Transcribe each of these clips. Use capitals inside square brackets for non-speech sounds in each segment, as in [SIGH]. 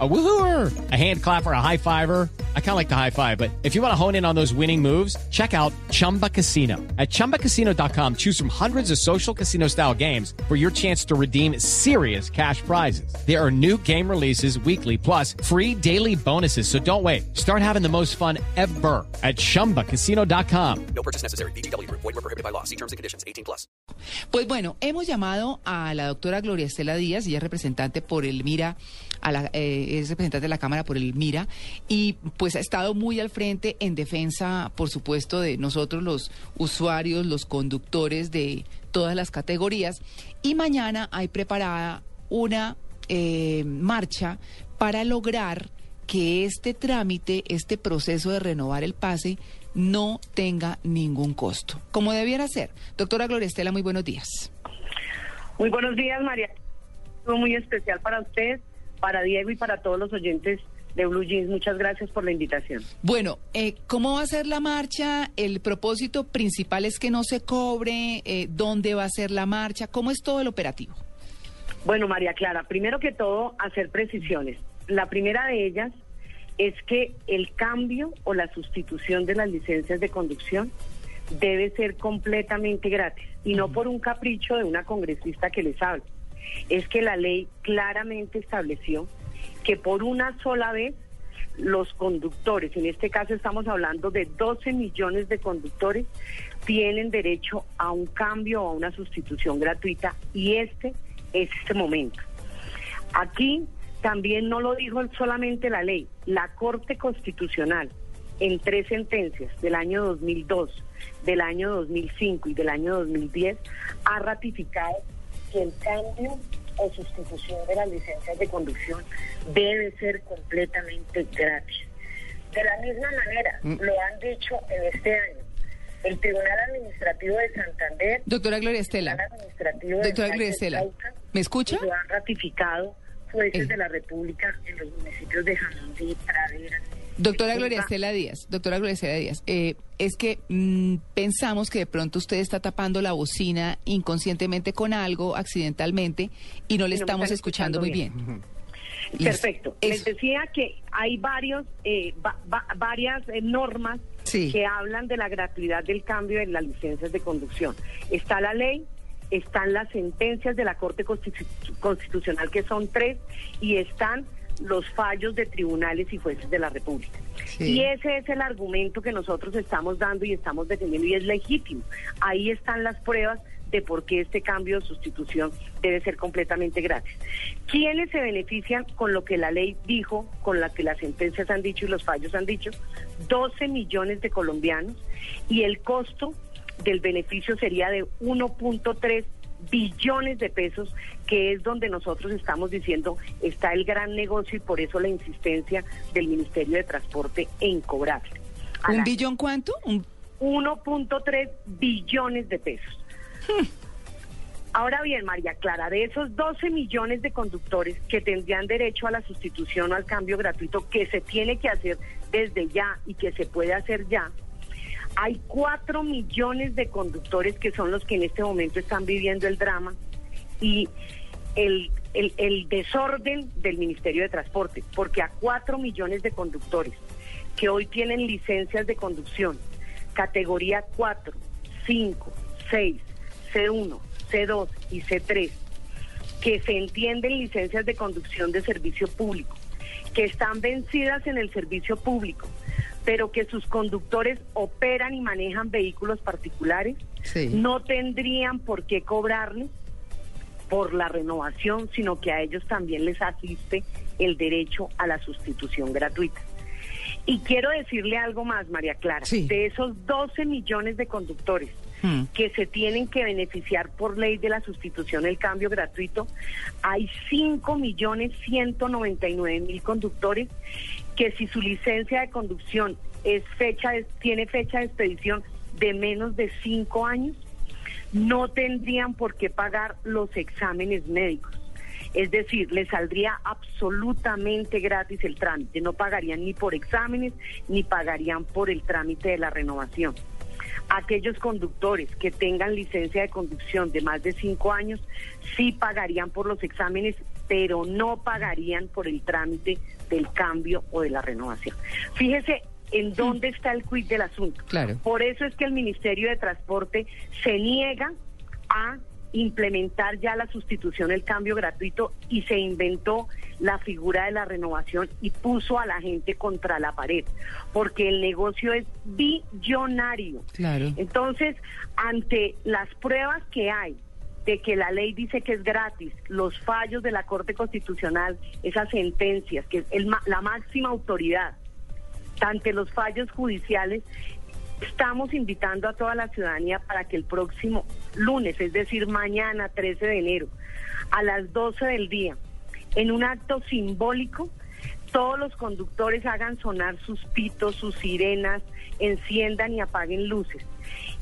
A woohooer, a hand clapper, a high fiver. I kind of like the high five, but if you want to hone in on those winning moves, check out Chumba Casino. At ChumbaCasino.com, choose from hundreds of social casino style games for your chance to redeem serious cash prizes. There are new game releases weekly, plus free daily bonuses. So don't wait. Start having the most fun ever at ChumbaCasino.com. No purchase necessary. BGW. Void were prohibited by law. See terms and conditions. 18 plus. Pues bueno, hemos llamado a la doctora Gloria Estela Díaz, ella es representante por el MIRA, a la, eh, es representante de la Cámara por el MIRA, y pues ha estado muy al frente en defensa, por supuesto, de nosotros los usuarios, los conductores de todas las categorías. Y mañana hay preparada una eh, marcha para lograr que este trámite, este proceso de renovar el pase, no tenga ningún costo, como debiera ser. Doctora Gloria Estela, muy buenos días. Muy buenos días, María. Muy especial para usted, para Diego y para todos los oyentes de Blue Jeans. Muchas gracias por la invitación. Bueno, eh, ¿cómo va a ser la marcha? El propósito principal es que no se cobre. Eh, ¿Dónde va a ser la marcha? ¿Cómo es todo el operativo? Bueno, María Clara, primero que todo, hacer precisiones. La primera de ellas es que el cambio o la sustitución de las licencias de conducción debe ser completamente gratis y no por un capricho de una congresista que les habla. Es que la ley claramente estableció que por una sola vez los conductores, en este caso estamos hablando de 12 millones de conductores, tienen derecho a un cambio o a una sustitución gratuita y este es este momento. Aquí también no lo dijo solamente la ley, la Corte Constitucional en tres sentencias del año 2002, del año 2005 y del año 2010 ha ratificado que el cambio o sustitución de las licencias de conducción debe ser completamente gratis. De la misma manera, lo han dicho en este año. El Tribunal Administrativo de Santander. Doctora Gloria Estela. Doctora Gloria Estela. ¿Me escucha? Lo han ratificado jueces de la República en los municipios de Jamundí, Pradera. Doctora Gloria Estela Díaz, doctora Gloria Estela Díaz, eh, es que mm, pensamos que de pronto usted está tapando la bocina inconscientemente con algo, accidentalmente, y no le estamos escuchando, muy bien. Perfecto. Les decía que hay varios, eh, varias eh, normas que hablan de la gratuidad del cambio en las licencias de conducción. Está la ley, están las sentencias de la Corte Constitucional, que son tres, y están los fallos de tribunales y jueces de la República. Y ese es el argumento que nosotros estamos dando y estamos defendiendo y es legítimo. Ahí están las pruebas de por qué este cambio de sustitución debe ser completamente gratis. ¿Quiénes se benefician con lo que la ley dijo, con lo que las sentencias han dicho y los fallos han dicho? 12 millones de colombianos y el costo del beneficio sería de 1.3 billones de pesos, que es donde nosotros estamos diciendo está el gran negocio y por eso la insistencia del Ministerio de Transporte en cobrarle. ¿Un billón cuánto? 1.3 billones de pesos. Hmm. Ahora bien, María Clara, de esos 12 millones de conductores que tendrían derecho a la sustitución o al cambio gratuito que se tiene que hacer desde ya y que se puede hacer ya, hay cuatro millones de conductores que son los que en este momento están viviendo el drama y el, el, desorden del Ministerio de Transporte, porque a cuatro millones de conductores que hoy tienen licencias de conducción, categoría 4, 5, 6, C1, C2 y C3, que se entienden licencias de conducción de servicio público, que están vencidas en el servicio público, pero que sus conductores operan y manejan vehículos particulares, no tendrían por qué cobrarles por la renovación, sino que a ellos también les asiste el derecho a la sustitución gratuita. Y quiero decirle algo más, María Clara. De esos 12 millones de conductores hmm. que se tienen que beneficiar por ley de la sustitución del cambio gratuito, hay 5 millones 199 mil conductores que si su licencia de conducción es fecha tiene fecha de expedición de menos de cinco años, no tendrían por qué pagar los exámenes médicos. Es decir, les saldría absolutamente gratis el trámite. No pagarían ni por exámenes ni pagarían por el trámite de la renovación. Aquellos conductores que tengan licencia de conducción de más de cinco años sí pagarían por los exámenes, pero no pagarían por el trámite del cambio o de la renovación. Fíjese en dónde está el quid del asunto. Claro. Por eso es que el Ministerio de Transporte se niega a implementar ya la sustitución, el cambio gratuito y se inventó la figura de la renovación y puso a la gente contra la pared, porque el negocio es billonario. Claro. Entonces, ante las pruebas que hay de que la ley dice que es gratis, los fallos de la Corte Constitucional, esas sentencias, que es el la máxima autoridad ante los fallos judiciales, estamos invitando a toda la ciudadanía para que el próximo lunes, es decir, mañana 13 de enero, a las 12 del día, en un acto simbólico, todos los conductores hagan sonar sus pitos, sus sirenas, enciendan y apaguen luces.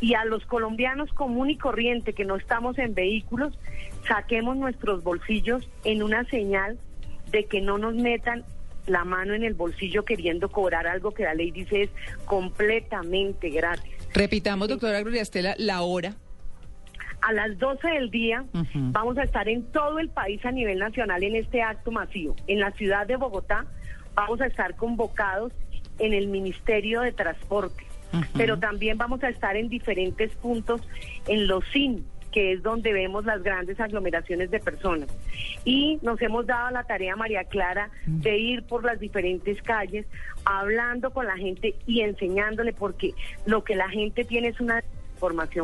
Y a los colombianos común y corriente que no estamos en vehículos, saquemos nuestros bolsillos en una señal de que no nos metan la mano en el bolsillo queriendo cobrar algo que la ley dice es completamente gratis. Repitamos, doctora Gloria Estela, la hora. A las 12 del día vamos a estar en todo el país a nivel nacional en este acto masivo. En la ciudad de Bogotá vamos a estar convocados en el Ministerio de Transporte, pero también vamos a estar en diferentes puntos en los CIN, que es donde vemos las grandes aglomeraciones de personas. Y nos hemos dado la tarea, María Clara, de ir por las diferentes calles, hablando con la gente y enseñándole, porque lo que la gente tiene es una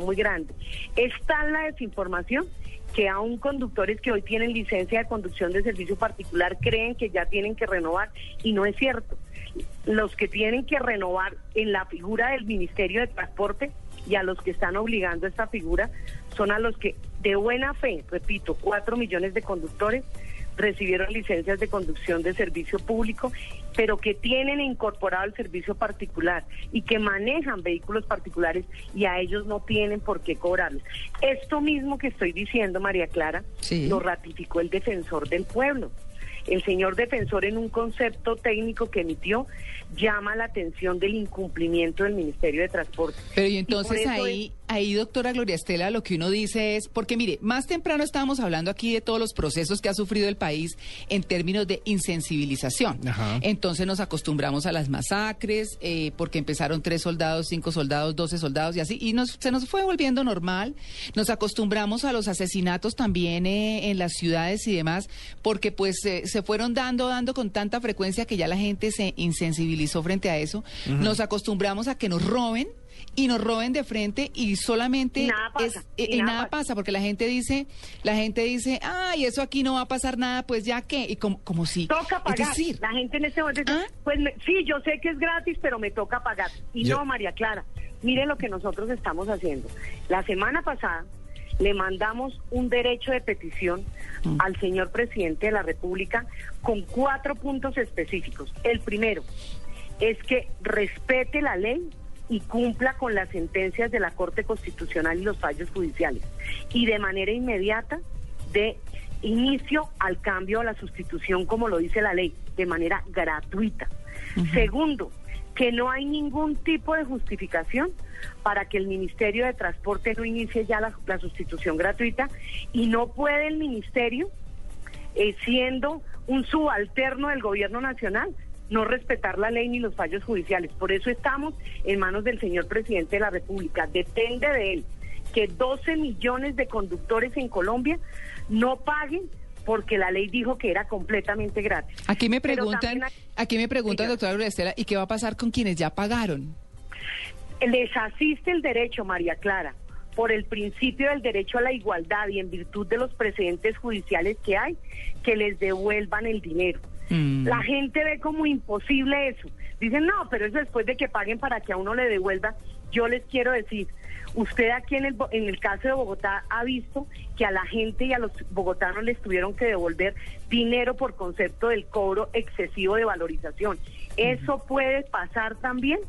muy grande. Es tal la desinformación que aún conductores que hoy tienen licencia de conducción de servicio particular creen que ya tienen que renovar y no es cierto. Los que tienen que renovar en la figura del Ministerio de Transporte y a los que están obligando a esta figura son a los que de buena fe, repito, cuatro millones de conductores recibieron licencias de conducción de servicio público, pero que tienen incorporado el servicio particular y que manejan vehículos particulares y a ellos no tienen por qué cobrarles. Esto mismo que estoy diciendo, María Clara, Sí. lo ratificó el defensor del pueblo. El señor defensor en un concepto técnico que emitió llama la atención del incumplimiento del Ministerio de Transporte. Pero y entonces ahí, ahí, doctora Gloria Estela, lo que uno dice es, porque mire, más temprano estábamos hablando aquí de todos los procesos que ha sufrido el país en términos de insensibilización. Ajá. Entonces nos acostumbramos a las masacres, eh, porque empezaron tres soldados, cinco soldados, doce soldados y así, y nos, se nos fue volviendo normal. Nos acostumbramos a los asesinatos también eh, en las ciudades y demás, porque pues eh, se fueron dando, dando con tanta frecuencia que ya la gente se insensibilizó frente a eso. Nos acostumbramos a que nos roben y nos roben de frente y solamente Y nada pasa, es- y y nada nada pasa. pasa porque la gente dice la gente dice ay eso aquí no va a pasar nada pues ya qué y como como si Toca pagar. es decir la gente en este momento dice, ¿Ah? pues me- sí, yo sé que es gratis, pero me toca pagar. Y Yo- no, María Clara, mire lo que nosotros estamos haciendo. La semana pasada le mandamos un derecho de petición Mm. al señor presidente de la República con cuatro puntos específicos. El primero es que respete la ley y cumpla con las sentencias de la Corte Constitucional y los fallos judiciales. Y de manera inmediata de inicio al cambio a la sustitución, como lo dice la ley, de manera gratuita. Segundo, que no hay ningún tipo de justificación para que el Ministerio de Transporte no inicie ya la, la sustitución gratuita y no puede el Ministerio eh, siendo un subalterno del gobierno nacional, no respetar la ley ni los fallos judiciales. Por eso estamos en manos del señor presidente de la República. Depende de él que 12 millones de conductores en Colombia no paguen porque la ley dijo que era completamente gratis. aquí me preguntan hay- aquí me preguntan doctora Gloria Estela y qué va a pasar con quienes ya pagaron Les asiste el derecho, María Clara, por el principio del derecho a la igualdad y en virtud de los precedentes judiciales que hay, que les devuelvan el dinero. Mm. La gente ve como imposible eso. Dicen, no, pero eso después de que paguen para que a uno le devuelva. Yo les quiero decir, usted aquí en el, en el caso de Bogotá ha visto que a la gente y a los bogotanos les tuvieron que devolver dinero por concepto del cobro excesivo de valorización. Eso puede pasar también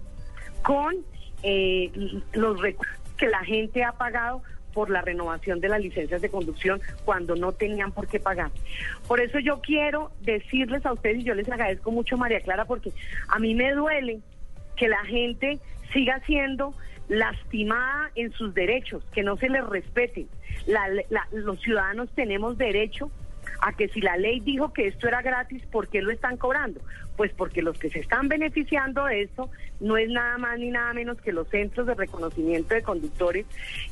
con eh, los recursos que la gente ha pagado por la renovación de las licencias de conducción cuando no tenían por qué pagar. Por eso yo quiero decirles a ustedes, y yo les agradezco mucho, María Clara, porque a mí me duele que la gente siga siendo lastimada en sus derechos, que no se les respeten. La- la- los ciudadanos tenemos derecho a que si la ley dijo que esto era gratis, ¿por qué lo están cobrando? Pues porque los que se están beneficiando de esto no es nada más ni nada menos que los centros de reconocimiento de conductores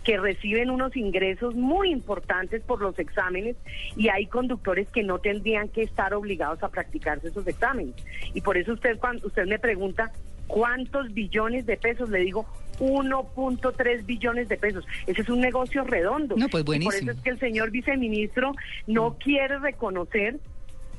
que reciben unos ingresos muy importantes por los exámenes y hay conductores que no tendrían que estar obligados a practicarse esos exámenes. Y por eso usted cuando usted me pregunta cuántos billones de pesos, le digo 1.3 billones de pesos. Ese es un negocio redondo. No, pues Y por buenísimo. eso es que el señor viceministro no quiere reconocer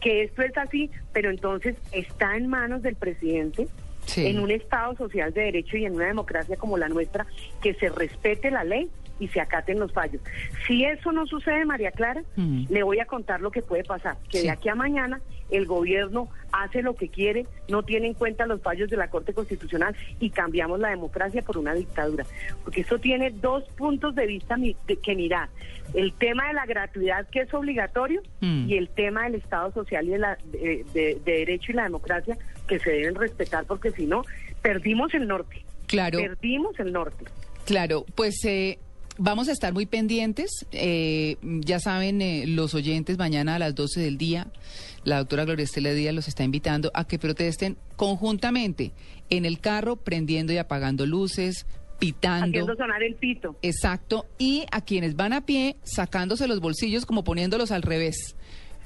que esto es así, pero entonces está en manos del presidente, Sí. en un Estado social de derecho y en una democracia como la nuestra, que se respete la ley y se acaten los fallos. Si eso no sucede, María Clara, Mm. le voy a contar lo que puede pasar, que Sí. de aquí a mañana el gobierno hace lo que quiere, no tiene en cuenta los fallos de la Corte Constitucional y cambiamos la democracia por una dictadura. Porque eso tiene dos puntos de vista que mirar. El tema de la gratuidad, que es obligatorio, Mm. y el tema del Estado social y de, la, de, de- de derecho y la democracia, que se deben respetar, porque si no, perdimos el norte. Claro. Perdimos el norte. Claro, pues eh, vamos a estar muy pendientes. Eh, ya saben, eh, los oyentes, mañana a las 12 del día, la doctora Gloria Estela Díaz los está invitando a que protesten conjuntamente en el carro, prendiendo y apagando luces, pitando. Haciendo sonar el pito. Exacto. Y a quienes van a pie, sacándose los bolsillos como poniéndolos al revés.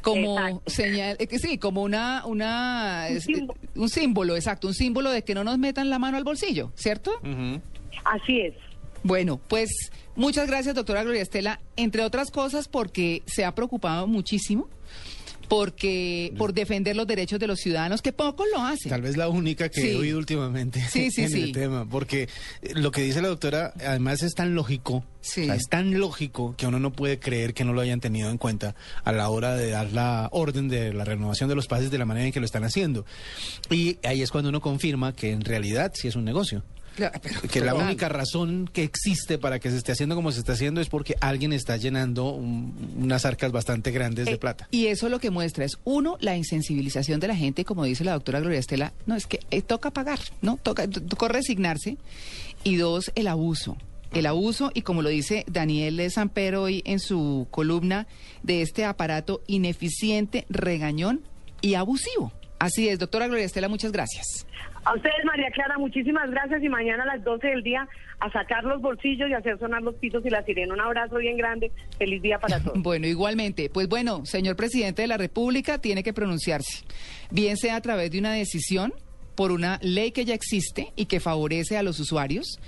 Como Exacto. señal, eh, que sí, como una, una, Un es- símbolo. un símbolo, exacto, un símbolo de que no nos metan la mano al bolsillo, ¿cierto? Así es. Bueno, pues muchas gracias, doctora Gloria Estela, entre otras cosas porque se ha preocupado muchísimo porque por defender los derechos de los ciudadanos, que pocos lo hacen. Tal vez la única que Sí. he oído últimamente Sí, sí, [LAUGHS] en el tema, porque eh, lo que dice la doctora además es tan lógico, Sí. o sea, es tan lógico que uno no puede creer que no lo hayan tenido en cuenta a la hora de dar la orden de la renovación de los pases de la manera en que lo están haciendo. Y ahí es cuando uno confirma que en realidad sí es un negocio. Pero- Que la única razón que existe para que se esté haciendo como se está haciendo es porque alguien está llenando un- unas arcas bastante grandes de Eh, plata. Y eso lo que muestra es, uno, la insensibilización de la gente, como dice la doctora Gloria Estela, no, es que eh, toca pagar, ¿no? Toca, toca resignarse. Y dos, el abuso. El abuso, y como lo dice Daniel Samper hoy en su columna, de este aparato ineficiente, regañón y abusivo. Así es, doctora Gloria Estela, muchas gracias. A ustedes, María Clara, muchísimas gracias y mañana a las 12 del día a sacar los bolsillos y hacer sonar los pitos y la sirena. Un abrazo bien grande. Feliz día para [LAUGHS] todos. Bueno, igualmente. Pues bueno, señor presidente de la República tiene que pronunciarse, bien sea a través de una decisión por una ley que ya existe y que favorece a los usuarios,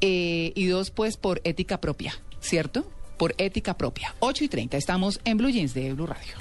eh, y dos, pues por ética propia, ¿cierto? Por ética propia. 8 y 30, estamos en Blue Jeans de Blue Radio.